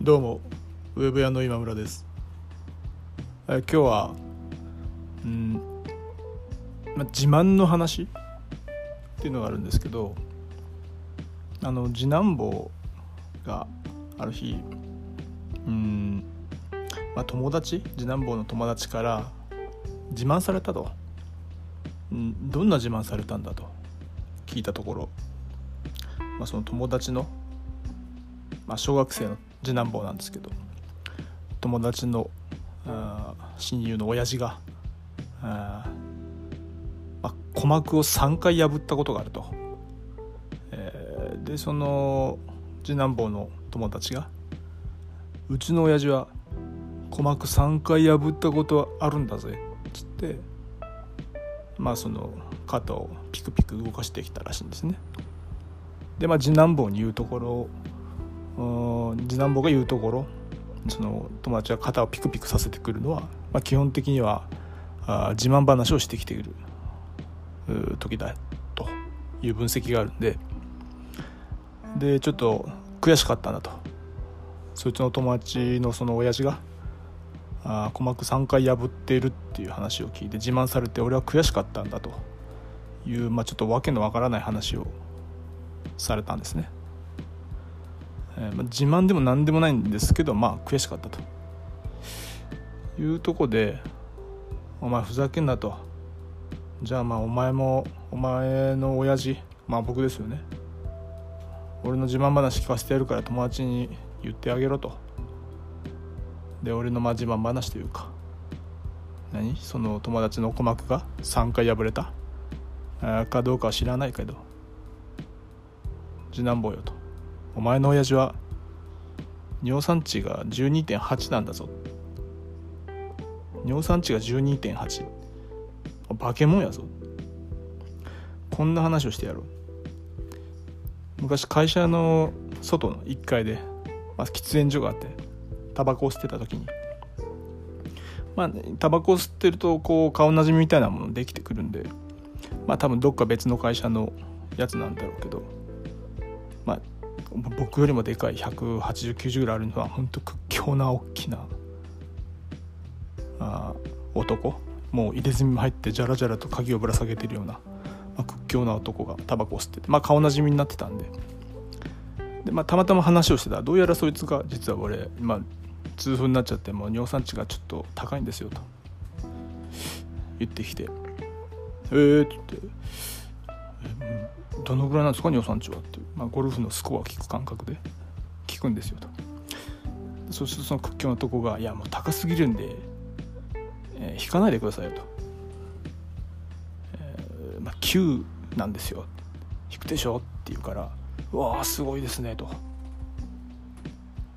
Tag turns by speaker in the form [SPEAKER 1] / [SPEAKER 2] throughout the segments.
[SPEAKER 1] どうもウェブ屋の今村です。え今日はうん、ま、自慢の話？っていうのがあるんですけどあの次男坊がある日うん、まあ、友達？次男坊の友達から自慢されたと、うん、どんな自慢されたんだと？聞いたところ、まあ、その友達の、まあ、小学生の次男坊なんですけど友達の親友の親父があ、まあ、鼓膜を3回破ったことがあると、えーでその次男坊の友達が「うちの親父は鼓膜3回破ったことはあるんだぜ」っつってまあその肩をピクピク動かしてきたらしいんですね。でまあ次男坊に言うところうん次男坊が言うところその友達が肩をピクピクさせてくるのは、まあ、基本的にはあ自慢話をしてきている時だという分析があるんででちょっと悔しかったんだとそいつの友達のその親父があ鼓膜3回破っているっていう話を聞いて自慢されて俺は悔しかったんだという、まあ、ちょっと訳のわからない話をされたんですね。えーまあ、自慢でも何でもないんですけどまあ悔しかったと。いうとこで「お前ふざけんな」と「じゃあまあお前もお前の親父まあ僕ですよね。俺の自慢話聞かせてやるから友達に言ってあげろ」と。で俺のまあ自慢話というか。何？その友達の鼓膜が3回破れた？かどうかは知らないけど。次男坊よと。お前の親父は尿酸値が12.8なんだぞ。尿酸値が12.8化け物やぞ。こんな話をしてやろう。昔会社の外の1階で、まあ、喫煙所があってタバコを吸ってた時に。まあタバコを吸ってるとこう顔なじみみたいなものできてくるんでまあ多分どっか別の会社のやつなんだろうけどまあ僕よりもでかい18090ぐらいあるのは本当屈強な大きなあ男。もう入れ墨も入ってじゃらじゃらと鍵をぶら下げてるような、まあ、屈強な男がタバコを吸ってて、まあ、顔なじみになってたんで。で、まあ、たまたま話をしてた。どうやらそいつが実は俺、まあ、痛風になっちゃってもう尿酸値がちょっと高いんですよと。言ってきて「えー」って言って「どのぐらいなんですか尿酸値は」って、まあ、ゴルフのスコア聞く感覚で。聞くんですよとそうするとその屈強なとこが「いやもう高すぎるんで、えー引かないでくださいよ」と「えーまあ、9なんですよ」引くでしょって言うから「うわーすごいですね」と。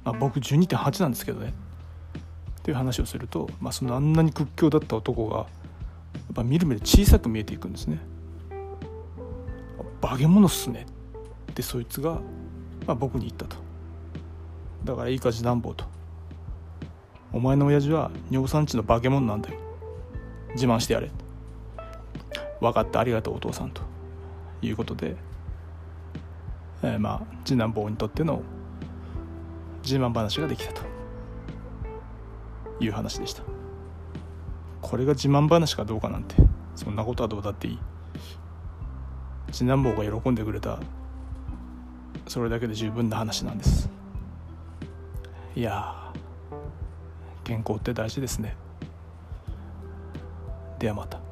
[SPEAKER 1] まあ、僕12.8なんですけどね。っていう話をすると、まあ、そのあんなに屈強だった男がやっぱみるみる小さく見えていくんですね。化け物っすねってそいつが、まあ、僕に言ったとだからいいか次男坊と。お前の親父は尿酸値の化け物なんだよ。自慢してやれ分かったありがとうお父さんということで、えーまあ次男坊にとっての自慢話ができたと。いう話でした。これが自慢話かどうかなんてそんなことはどうだっていい。次男坊が喜んでくれた。それだけで十分な話なんです。いや健康って大事ですね。ではまた。